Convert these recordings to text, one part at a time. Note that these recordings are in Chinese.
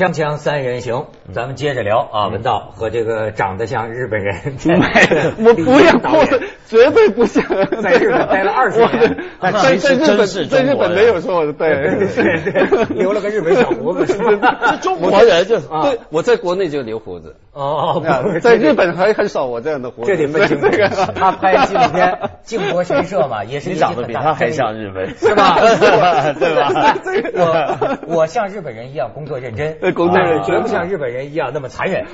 锵锵三人行，咱们接着聊啊，文道和这个长得像日本人 我不要，我绝对不像，在日本待了二十年，在在日本在日本没有说对对对，留了个日本小胡子，是中国人就对，我在国内就留胡子哦，在日本还很少我这样的胡子，这得分清楚。他拍纪录片 《靖国神社》嘛，也是你长得比他还像日本，是吧？对吧？我我像日本人一样工作认真。工作认真绝不像日本人一样那么残忍。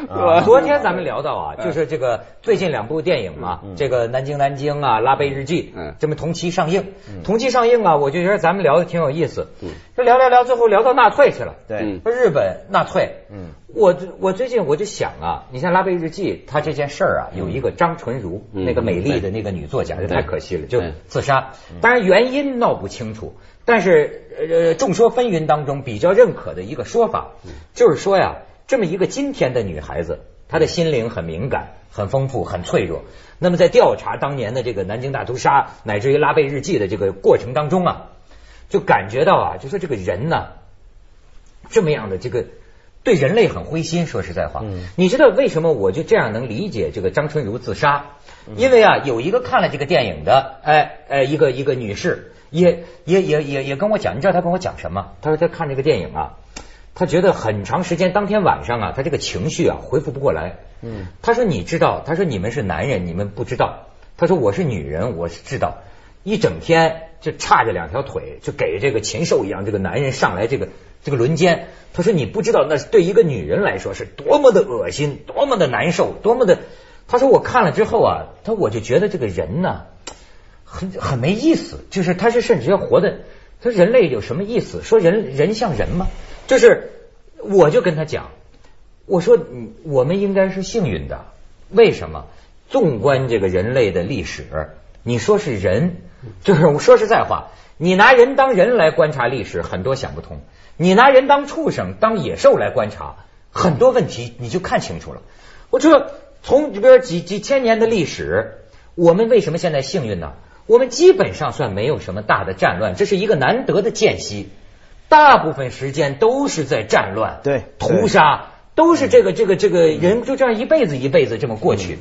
昨天咱们聊到啊，就是这个最近两部电影嘛，这个《南京南京》啊，《拉贝日记》，这么同期上映，同期上映啊，我就觉得咱们聊的挺有意思。这聊聊聊，最后聊到纳粹去了。对，日本纳粹。嗯，我我最近我就想啊，你像《拉贝日记》，他这件事儿啊，有一个张纯如，那个美丽的那个女作家，就太可惜了，就自杀。当然原因闹不清楚。但是呃，众说纷纭当中比较认可的一个说法，就是说呀，这么一个今天的女孩子，她的心灵很敏感、很丰富、很脆弱。那么在调查当年的这个南京大屠杀，乃至于拉贝日记的这个过程当中啊，就感觉到啊，就说这个人呢，这么样的这个对人类很灰心。说实在话，你知道为什么我就这样能理解这个张春如自杀？因为啊，有一个看了这个电影的，哎哎，一个一个女士。也也也也也跟我讲，你知道她跟我讲什么？她说她看这个电影啊，她觉得很长时间，当天晚上啊，她这个情绪啊恢复不过来。嗯，她说你知道，她说你们是男人，你们不知道。她说我是女人，我是知道。一整天就叉着两条腿，就给这个禽兽一样，这个男人上来这个这个轮奸。他说你不知道，那对一个女人来说是多么的恶心，多么的难受，多么的。他说我看了之后啊，他我就觉得这个人呢。很很没意思，就是他是甚至要活的，他人类有什么意思？说人人像人吗？就是我就跟他讲，我说我们应该是幸运的，为什么？纵观这个人类的历史，你说是人，就是我说实在话，你拿人当人来观察历史，很多想不通；你拿人当畜生、当野兽来观察，很多问题你就看清楚了。我说从这边几几千年的历史，我们为什么现在幸运呢？我们基本上算没有什么大的战乱，这是一个难得的间隙。大部分时间都是在战乱、对屠杀，都是这个这个这个人就这样一辈子一辈子这么过去。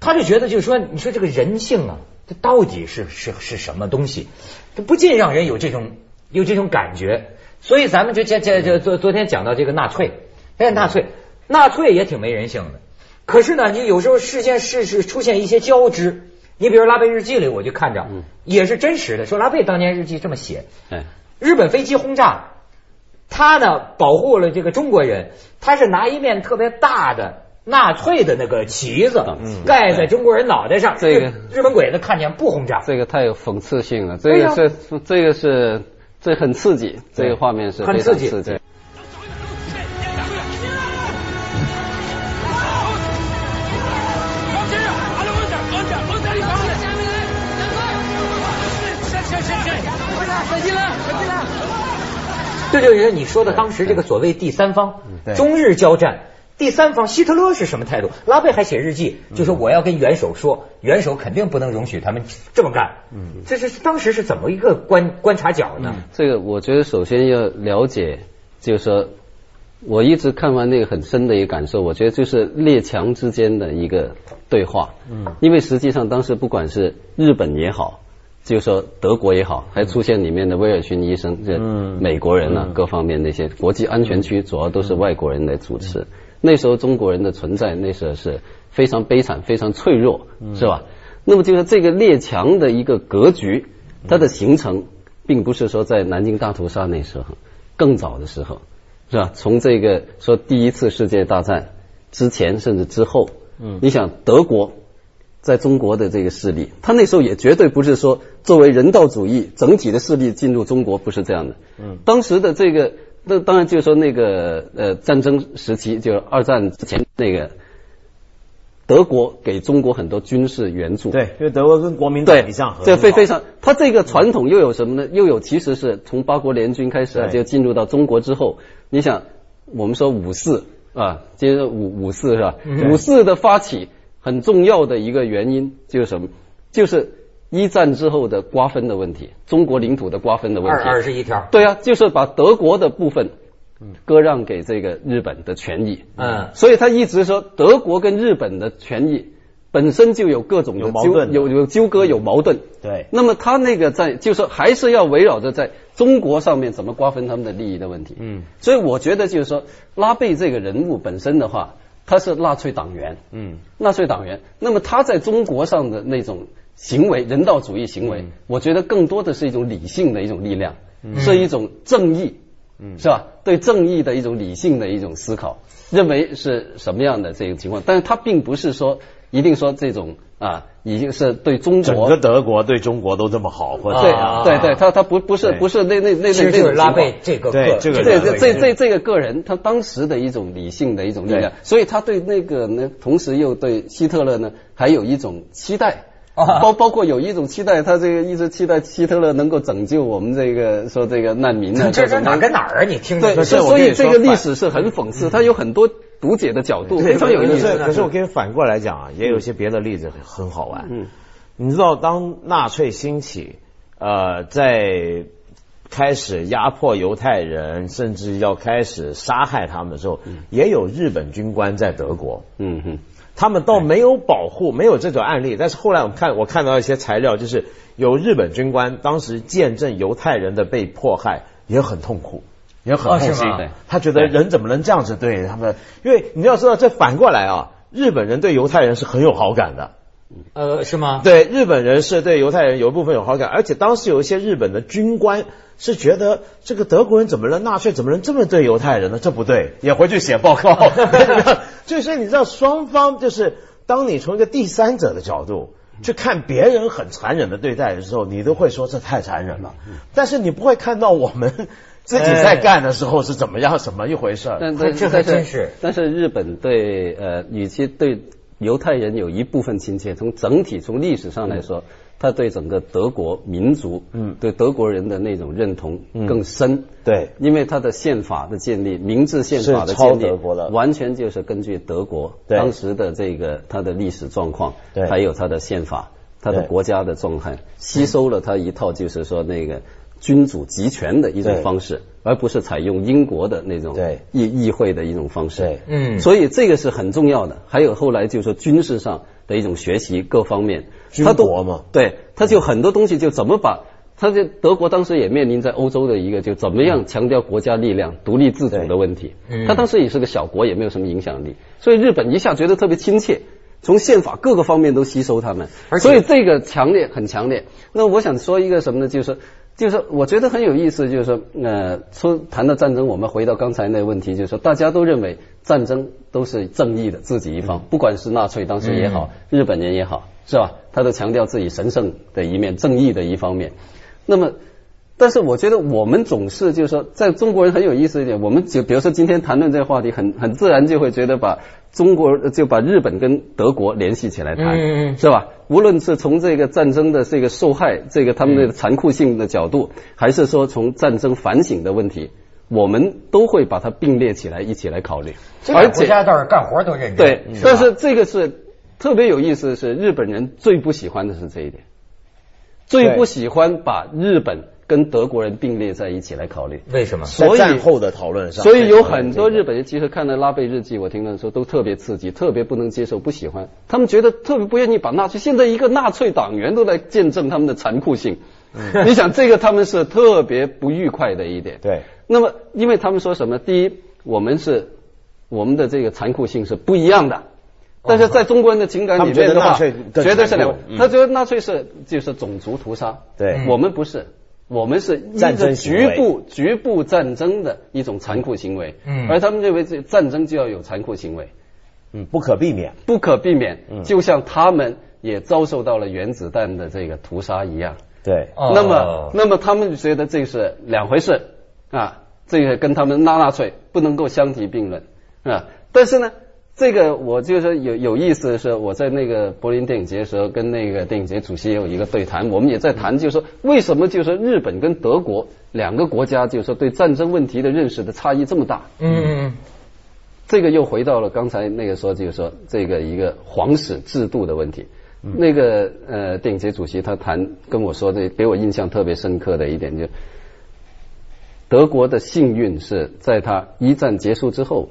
他就觉得就是说，你说这个人性啊，这到底是是是什么东西？这不禁让人有这种有这种感觉。所以咱们就这这这昨昨天讲到这个纳粹，哎，纳粹纳粹也挺没人性的。可是呢，你有时候事件事是出现一些交织。你比如拉贝日记里，我就看着，也是真实的。说拉贝当年日记这么写，日本飞机轰炸，他呢保护了这个中国人，他是拿一面特别大的纳粹的那个旗子盖在中国人脑袋上，这个日本鬼子看见不轰炸。这个太有讽刺性了，这个是这个是这很刺激，这个画面是很刺激。这就是你说的当时这个所谓第三方，中日交战，第三方希特勒是什么态度？拉贝还写日记，就说我要跟元首说，元首肯定不能容许他们这么干。嗯，这是当时是怎么一个观观察角呢？这个我觉得首先要了解，就是说，我一直看完那个很深的一个感受，我觉得就是列强之间的一个对话。嗯，因为实际上当时不管是日本也好。就是说德国也好，还出现里面的威尔逊医生，这美国人呢，各方面那些国际安全区主要都是外国人来主持。那时候中国人的存在，那时候是非常悲惨、非常脆弱，是吧？那么就是这个列强的一个格局，它的形成，并不是说在南京大屠杀那时候，更早的时候，是吧？从这个说第一次世界大战之前，甚至之后，嗯，你想德国。在中国的这个势力，他那时候也绝对不是说作为人道主义整体的势力进入中国，不是这样的。嗯，当时的这个，那当然就是说那个呃战争时期，就是二战之前那个德国给中国很多军事援助。对，因为德国跟国民党一向这非非常，他这个传统又有什么呢？又有其实是从八国联军开始啊，就进入到中国之后，你想我们说五四啊，接着五五四是吧？五四的发起。很重要的一个原因就是什么？就是一战之后的瓜分的问题，中国领土的瓜分的问题。二二十一条。对啊，就是把德国的部分割让给这个日本的权益。嗯所以他一直说德国跟日本的权益本身就有各种的纠有矛盾的有有纠葛有矛盾。对那么他那个在就是说还是要围绕着在中国上面怎么瓜分他们的利益的问题。嗯，所以我觉得就是说拉贝这个人物本身的话，他是纳粹党员。嗯，纳粹党员，那么他在中国上的那种行为，人道主义行为，嗯。我觉得更多的是一种理性的一种力量，是一种正义，嗯。是吧？对正义的一种理性的一种思考，认为是什么样的这种情况，但是他并不是说一定说这种啊，已经是对中国整国个德国对中国都这么好，或者对啊对对，他他不不是不是那那那那就是拉贝这个个这对这个人这这这这个个人，他当时的一种理性的一种力量，所以他对那个呢，同时又对希特勒呢，还有一种期待。啊包包括有一种期待，他这个一直期待希特勒能够拯救我们这个说这个难民呢。这这哪跟哪儿啊？你听着对，是所所以这个历史是很讽刺，它有很多读解的角度，非常有意思。可是我跟你反过来讲啊，也有一些别的例子很很好玩。嗯，你知道当纳粹兴起，呃，在开始压迫犹太人，甚至要开始杀害他们的时候，也有日本军官在德国。嗯哼，他们倒没有保护，没有这种案例。但是后来我们看，我看到一些材料，就是有日本军官当时见证犹太人的被迫害，也很痛苦，也很痛心。他觉得人怎么能这样子对他们？因为你要知道，这反过来啊，日本人对犹太人是很有好感的。呃，是吗？对日本人是对犹太人有一部分有好感，而且当时有一些日本的军官是觉得这个德国人怎么能，纳粹怎么能这么对犹太人呢？这不对，也回去写报告。就是你知道，双方就是当你从一个第三者的角度去看别人很残忍的对待的时候，你都会说这太残忍了，但是你不会看到我们自己在干的时候是怎么样，什么一回事儿。但但这还但真是。但是日本对呃，与其对犹太人有一部分亲切，从整体从历史上来说，他对整个德国民族，嗯。对德国人的那种认同更深。对。因为他的宪法的建立，明治宪法的建立，德国的完全就是根据德国当时的这个他的历史状况，对。还有他的宪法，他的国家的状态，吸收了他一套就是说那个君主集权的一种方式，而不是采用英国的那种对议议会的一种方式。对嗯所以这个是很重要的。还有后来就是说军事上的一种学习，各方面，军他都国嘛对，他就很多东西就怎么把。他在德国当时也面临在欧洲的一个就怎么样强调国家力量、独立自主的问题。嗯他当时也是个小国，也没有什么影响力，所以日本一下觉得特别亲切，从宪法各个方面都吸收他们，所以这个强烈很强烈。那我想说一个什么呢？就是说就是说我觉得很有意思，就是说呃，说谈到战争，我们回到刚才那个问题，就是说大家都认为战争都是正义的自己一方，不管是纳粹当时也好，日本人也好，是吧？他都强调自己神圣的一面、正义的一方面。那么，但是我觉得我们总是就是说，在中国人很有意思一点，我们就比如说今天谈论这个话题，很很自然就会觉得把中国就把日本跟德国联系起来谈，嗯是吧？无论是从这个战争的这个受害，这个他们的残酷性的角度，还是说从战争反省的问题，我们都会把它并列起来一起来考虑，而且国家倒是干活都认真。对，但是这个是特别有意思的是，日本人最不喜欢的是这一点，最不喜欢把日本跟德国人并列在一起来考虑。为什么？所以在战后的讨论上，所以有很多日本人其实看了拉贝日记，我听他说都特别刺激，特别不能接受，不喜欢。他们觉得特别不愿意把纳粹，现在一个纳粹党员都来见证他们的残酷性。你想这个他们是特别不愉快的一点。对那么，因为他们说什么？第一，我们是我们的这个残酷性是不一样的。但是在中国人的情感里面的话，绝对是两。他觉得纳粹是就是种族屠杀，对我们不是，我们是战争局部局部战争的一种残酷行为。嗯而他们认为这战争就要有残酷行为，嗯不可避免。不可避免。嗯就像他们也遭受到了原子弹的这个屠杀一样。对，哦那么，那么他们觉得这是两回事啊，这个跟他们纳纳粹不能够相提并论啊。但是呢，这个我就是有有意思的是，我在那个柏林电影节的时候，跟那个电影节主席也有一个对谈，我们也在谈，就是说为什么就是日本跟德国两个国家，就是说对战争问题的认识的差异这么大？嗯，这个又回到了刚才那个说，就是说这个一个皇室制度的问题。那个呃，电影节主席他谈跟我说的，给我印象特别深刻的一点就，德国的幸运是在他一战结束之后，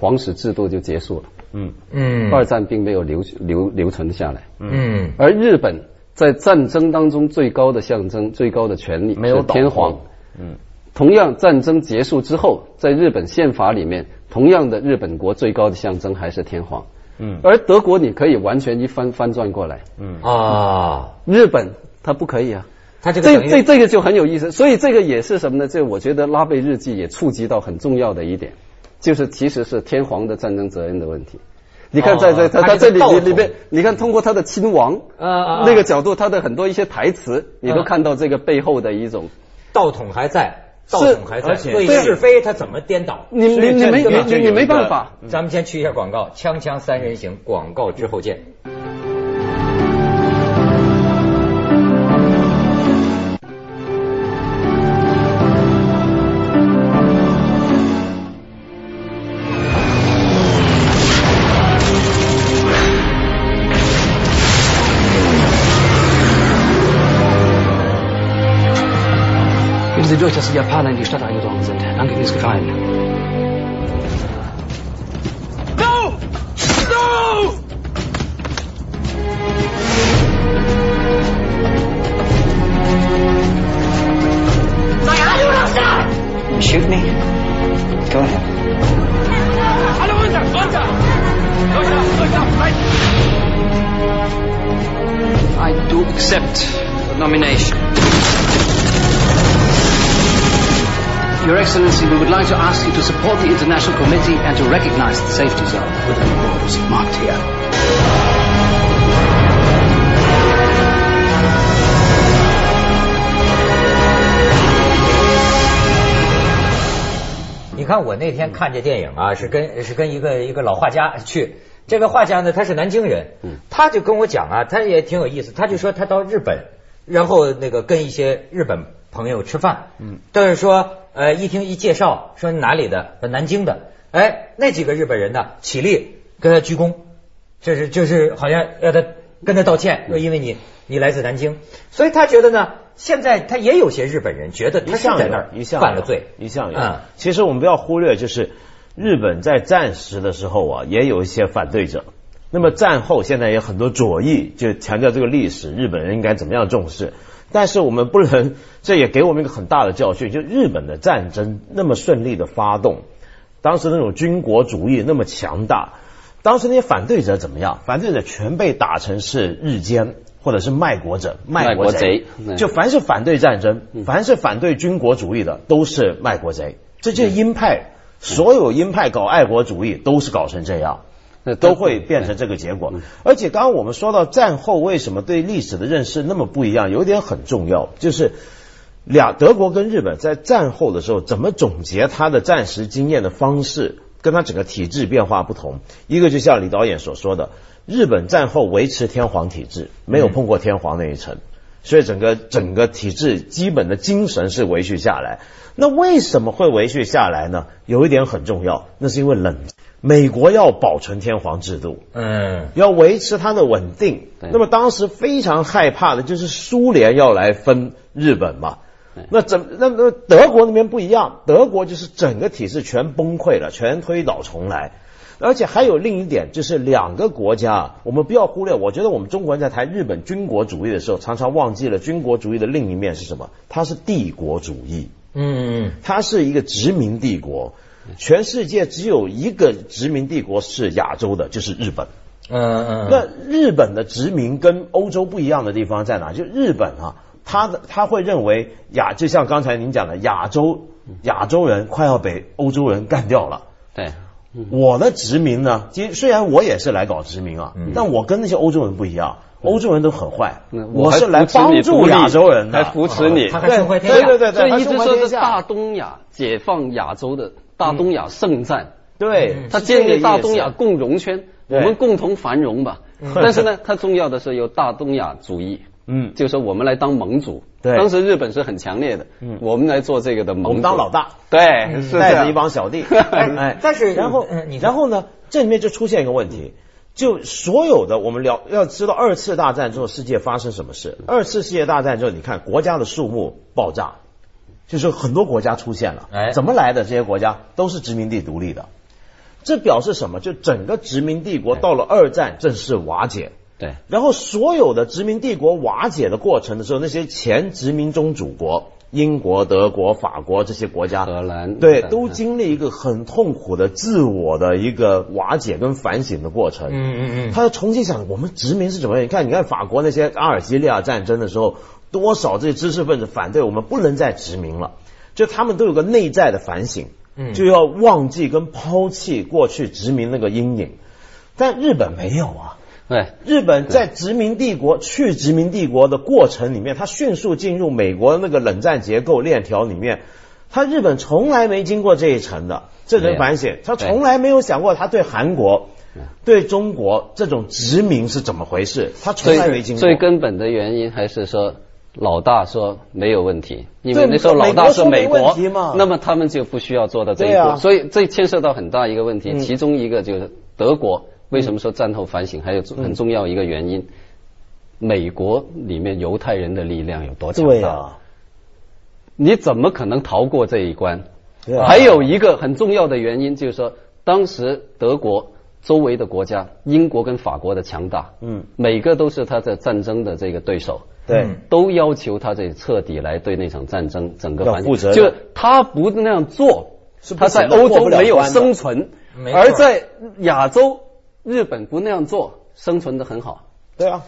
皇室制度就结束了。嗯嗯，二战并没有留留留存下来。嗯，而日本在战争当中最高的象征、最高的权利没有天皇。嗯，同样战争结束之后，在日本宪法里面，同样的日本国最高的象征还是天皇。嗯，而德国你可以完全一翻翻转过来。嗯啊，日本它不可以啊。他这个这这这个就很有意思，所以这个也是什么呢？这我觉得拉贝日记也触及到很重要的一点。就是其实是天皇的战争责任的问题。你看，在在他他这里里里边，你看通过他的亲王啊那个角度，他的很多一些台词，你都看到这个背后的一种道统还在，道统还在，对是非他怎么颠倒？你你你没你你没办法。咱们先去一下广告，锵锵三人行，广告之后见。Durch, dass die Japaner in die Stadt eingedrungen sind. Danke fürs Gefallen. No! No! Shoot me? Go ahead. Alle runter! Runter! Runter! Runter! Right! I do accept the nomination. Your Excellency, we would like to ask you to support the International Committee and to recognize the safety zone within the borders marked here. 你看，我那天看这电影啊，是跟是跟一个一个老画家去。这个画家呢，他是南京人，他就跟我讲啊，他也挺有意思。他就说他到日本，然后那个跟一些日本朋友吃饭，嗯，但是说。呃，一听一介绍，说哪里的？说南京的。哎，那几个日本人呢，起立跟他鞠躬，就是就是好像要他跟他道歉，说因为你你来自南京，所以他觉得呢，现在他也有些日本人觉得他是在那儿犯了罪，一向有。嗯，其实我们不要忽略，就是日本在战时的时候啊，也有一些反对者。那么战后现在有很多左翼就强调这个历史，日本人应该怎么样重视。但是我们不能，这也给我们一个很大的教训，就日本的战争那么顺利的发动，当时那种军国主义那么强大，当时那些反对者怎么样？反对者全被打成是日奸或者是卖国者、卖国贼，就凡是反对战争、凡是反对军国主义的，都是卖国贼。这就是鹰派，所有鹰派搞爱国主义都是搞成这样。那都会变成这个结果，而且刚刚我们说到战后为什么对历史的认识那么不一样，有一点很重要，就是俩德国跟日本在战后的时候怎么总结他的战时经验的方式，跟他整个体制变化不同。一个就像李导演所说的，日本战后维持天皇体制，没有碰过天皇那一层，所以整个整个体制基本的精神是维续下来。那为什么会维续下来呢？有一点很重要，那是因为冷。美国要保存天皇制度，嗯，要维持它的稳定。那么当时非常害怕的就是苏联要来分日本嘛。那怎那那德国那边不一样，德国就是整个体制全崩溃了，全推倒重来。而且还有另一点，就是两个国家，我们不要忽略。我觉得我们中国人在谈日本军国主义的时候，常常忘记了军国主义的另一面是什么？它是帝国主义。嗯，它是一个殖民帝国。全世界只有一个殖民帝国是亚洲的，就是日本。嗯嗯。那日本的殖民跟欧洲不一样的地方在哪？就日本啊，他的他会认为亚，就像刚才您讲的，亚洲亚洲人快要被欧洲人干掉了。对。我的殖民呢，其实虽然我也是来搞殖民啊，但我跟那些欧洲人不一样，欧洲人都很坏。我是来帮助亚洲人的，还扶持你。对对对对。所以一直说是大东亚解放亚洲的。大东亚圣战，对，他建立大东亚共荣圈，我们共同繁荣吧。但是呢，它重要的是有大东亚主义，嗯，就是说我们来当盟主。对，当时日本是很强烈的，嗯，我们来做这个的盟主，我们当老大，对，带着一帮小弟。哎，但是然后，然后呢，这里面就出现一个问题，就所有的我们了要知道二次大战之后世界发生什么事？二次世界大战之后，你看国家的数目爆炸。就是很多国家出现了。哎怎么来的？这些国家都是殖民地独立的。这表示什么？就整个殖民帝国到了二战正式瓦解。对，然后所有的殖民帝国瓦解的过程的时候，那些前殖民宗主国，英国、德国、法国这些国家，荷兰对，嗯都经历一个很痛苦的自我的一个瓦解跟反省的过程。嗯嗯嗯他要重新想，我们殖民是怎么样？你看，你看法国那些阿尔及利亚战争的时候，多少这些知识分子反对我们不能再殖民了，就他们都有个内在的反省，嗯就要忘记跟抛弃过去殖民那个阴影。但日本没有啊。对，日本在殖民帝国去殖民帝国的过程里面，它迅速进入美国那个冷战结构链条里面。它日本从来没经过这一层的，这人反省，他从来没有想过他对韩国、对中国这种殖民是怎么回事，他从来没经过。最根本的原因还是说。老大说没有问题，因为那时候老大是美美国那么他们就不需要做到这一步，啊。所以这牵涉到很大一个问题，嗯。其中一个就是德国为什么说战后反省，还有很重要一个原因，美国里面犹太人的力量有多强大？对啊，你怎么可能逃过这一关？还有一个很重要的原因就是说，当时德国周围的国家，英国跟法国的强大，嗯，每个都是他的战争的这个对手，对。嗯。都要求他得彻底来对那场战争整个反要负责任就是他不那样做是，他在欧洲没有生存而在亚洲，日本不那样做，生存的很好。对啊，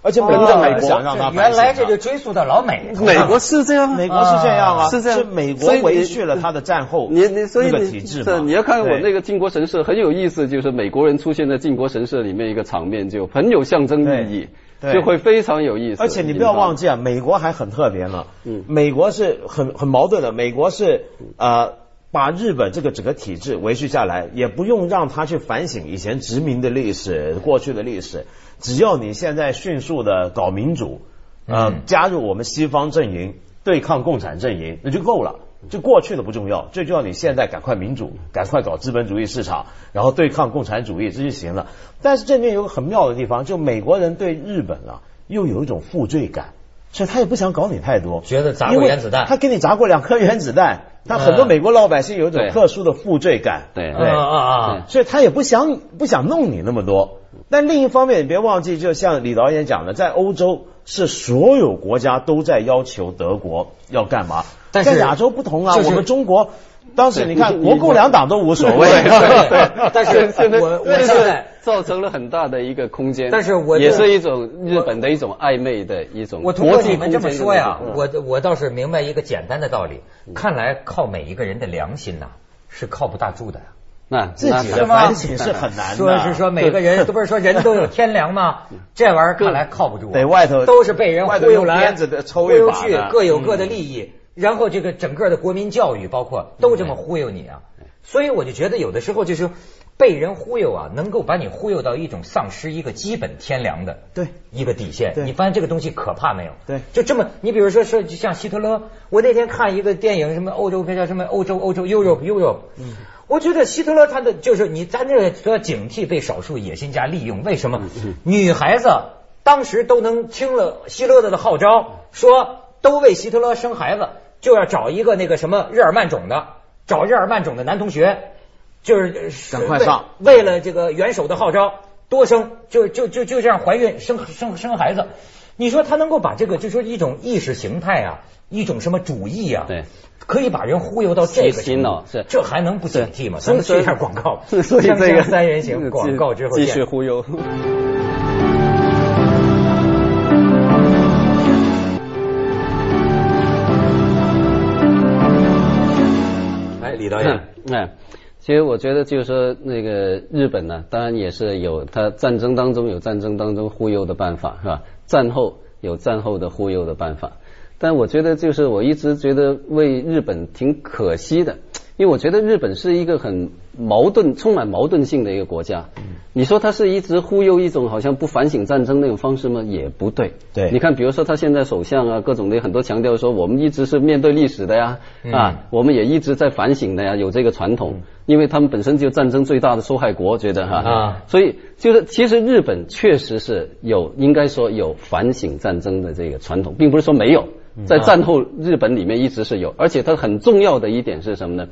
而且美跟国美国。想让他原来这就追溯到老美，美国是这样啊，美国是这样啊，是这样。美国所以你维续了他的战后你你所以体制嘛。你要看我对。那个靖国神社很有意思，就是美国人出现在靖国神社里面一个场面，就很有象征意义，就会非常有意思。而且你不要忘记啊，美国还很特别呢。嗯美国是很很矛盾的。美国是呃把日本这个整个体制维续下来，也不用让他去反省以前殖民的历史、过去的历史。只要你现在迅速的搞民主，呃，嗯加入我们西方阵营，对抗共产阵营，那就够了。就过去的不重要，最重要你现在赶快民主，赶快搞资本主义市场，然后对抗共产主义，这就行了。但是这里面有个很妙的地方，就美国人对日本啊，又有一种负罪感，所以他也不想搞你太多，觉得砸过因为原子弹他给你砸过两颗原子弹，他很多美国老百姓有一种特殊的负罪感，对啊啊啊！所以他也不想不想弄你那么多。但另一方面，你别忘记，就像李导演讲的，在欧洲是所有国家都在要求德国要干嘛，但是在亚洲不同啊，就是我们中国当时你看国共两党都无所谓，对 但是现在我我现在造成了很大的一个空间，但是我也就是一种日本的一种暧昧的一种我通过你们这么说呀，我我倒是明白一个简单的道理，看来靠每一个人的良心呐是靠不大住的。那自己的反省是很难的。说是说每个人都不是说人都有天良吗？这玩意儿看来靠不住啊，得外头都是被人外头忽悠来，鞭子的抽忽悠去一把，各有各的利益，然后这个整个的国民教育包括都这么忽悠你啊，所以我就觉得有的时候就是被人忽悠啊，能够把你忽悠到一种丧失一个基本天良的对。一个底线。你发现这个东西可怕没有？对。就这么，你比如说说，就像希特勒，我那天看一个电影，什么欧洲片叫什么欧洲欧洲 Europe Europe，嗯，我觉得希特勒他的就是你咱这个说要警惕被少数野心家利用，为什么？女孩子当时都能听了希特勒的号召，说都为希特勒生孩子，就要找一个那个什么日耳曼种的，找日耳曼种的男同学，就是赶快上为为了这个元首的号召，多生就就就就这样怀孕生生生孩子。你说他能够把这个，就说一种意识形态啊，一种什么主义啊，对，可以把人忽悠到这个洗程度脑是这还能不警惕吗？咱们去一下广告，所以这个锵锵三人行广告之后继续忽悠。导演，哎，其实我觉得就是说，那个日本呢，当然也是有它战争当中有战争当中忽悠的办法，是吧？战后有战后的忽悠的办法，但我觉得就是我一直觉得为日本挺可惜的，因为我觉得日本是一个很矛盾、充满矛盾性的一个国家。你说他是一直忽悠一种好像不反省战争那种方式吗？也不对。对。你看，比如说他现在首相啊，各种的很多强调说，我们一直是面对历史的呀，嗯。啊，我们也一直在反省的呀，有这个传统，因为他们本身就战争最大的受害国，觉得哈，啊。所以就是其实日本确实是有应该说有反省战争的这个传统，并不是说没有，在战后日本里面一直是有，而且它很重要的一点是什么呢？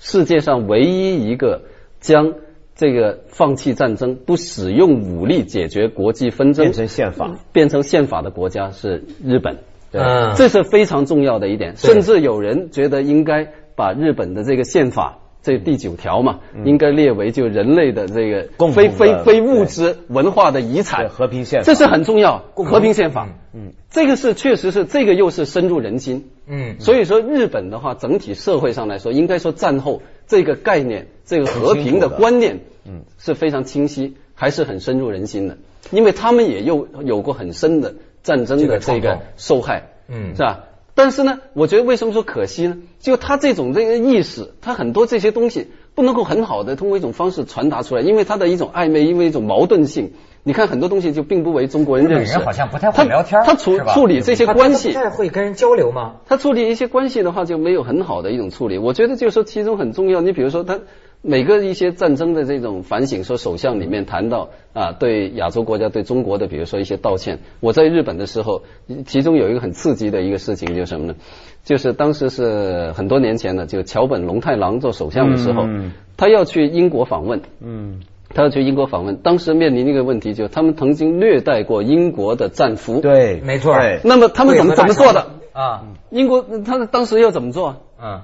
世界上唯一一个将这个放弃战争、不使用武力解决国际纷争变成宪法。变成宪法的国家是日本。对嗯。这是非常重要的一点，甚至有人觉得应该把日本的这个宪法。这第九条嘛，应该列为就人类的这个非非非物质文化的遗对产，和平宪法。这是很重要。和平宪法，嗯，这个是确实是这个又是深入人心。嗯，所以说日本的话，整体社会上来说，应该说战后这个概念，这个和平的。观念，嗯，是非常清晰，还是很深入人心的。因为他们也有有过很深的战争的这个受害，嗯是吧？但是呢，我觉得为什么说可惜呢？就他这种这个意识，他很多这些东西不能够很好的通过一种方式传达出来，因为他的一种暧昧，因为一种矛盾性。你看很多东西就并不为中国人日本认识。人好像不太会聊天他处处理这些关系，他太会跟人交流吗？他处理一些关系的话，就没有很好的一种处理。我觉得就是说，其中很重要。你比如说，他每个一些战争的这种反省，说首相里面谈到啊，对亚洲国家、对中国的，比如说一些道歉。我在日本的时候，其中有一个很刺激的一个事情，就是什么呢？就是当时是很多年前的，就桥本龙太郎做首相的时候，嗯他要去英国访问，嗯，他要去英国访问，当时面临一个问题，就是他们曾经虐待过英国的战俘。。对，没错对那么他们怎么怎么做的？啊？英国他当时要怎么做？嗯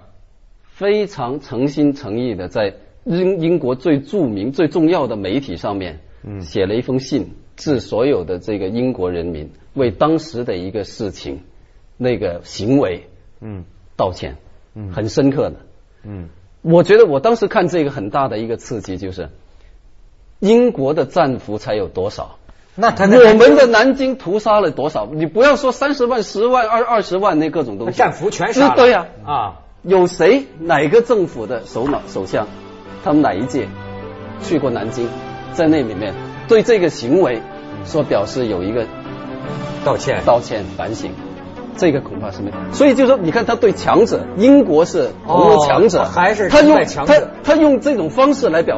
非常诚心诚意的在英英国最著名、最重要的媒体上面，嗯。写了一封信，致所有的这个英国人民，为当时的一个事情、那个行为嗯。道歉，嗯。很深刻的。嗯。我觉得我当时看这个很大的一个刺激就是，英国的战俘才有多少？那他我们的南京屠杀了多少？你不要说三十万、十万、二二十万那各种东西，战俘全杀了，对呀、啊，有谁？哪个政府的首脑首相，他们哪一届去过南京，在那里面对这个行为说表示有一个道歉道歉反省，这个恐怕是没。所以就说，你看他对强者，英国是同为强者，哦还是他用他他用这种方式来表。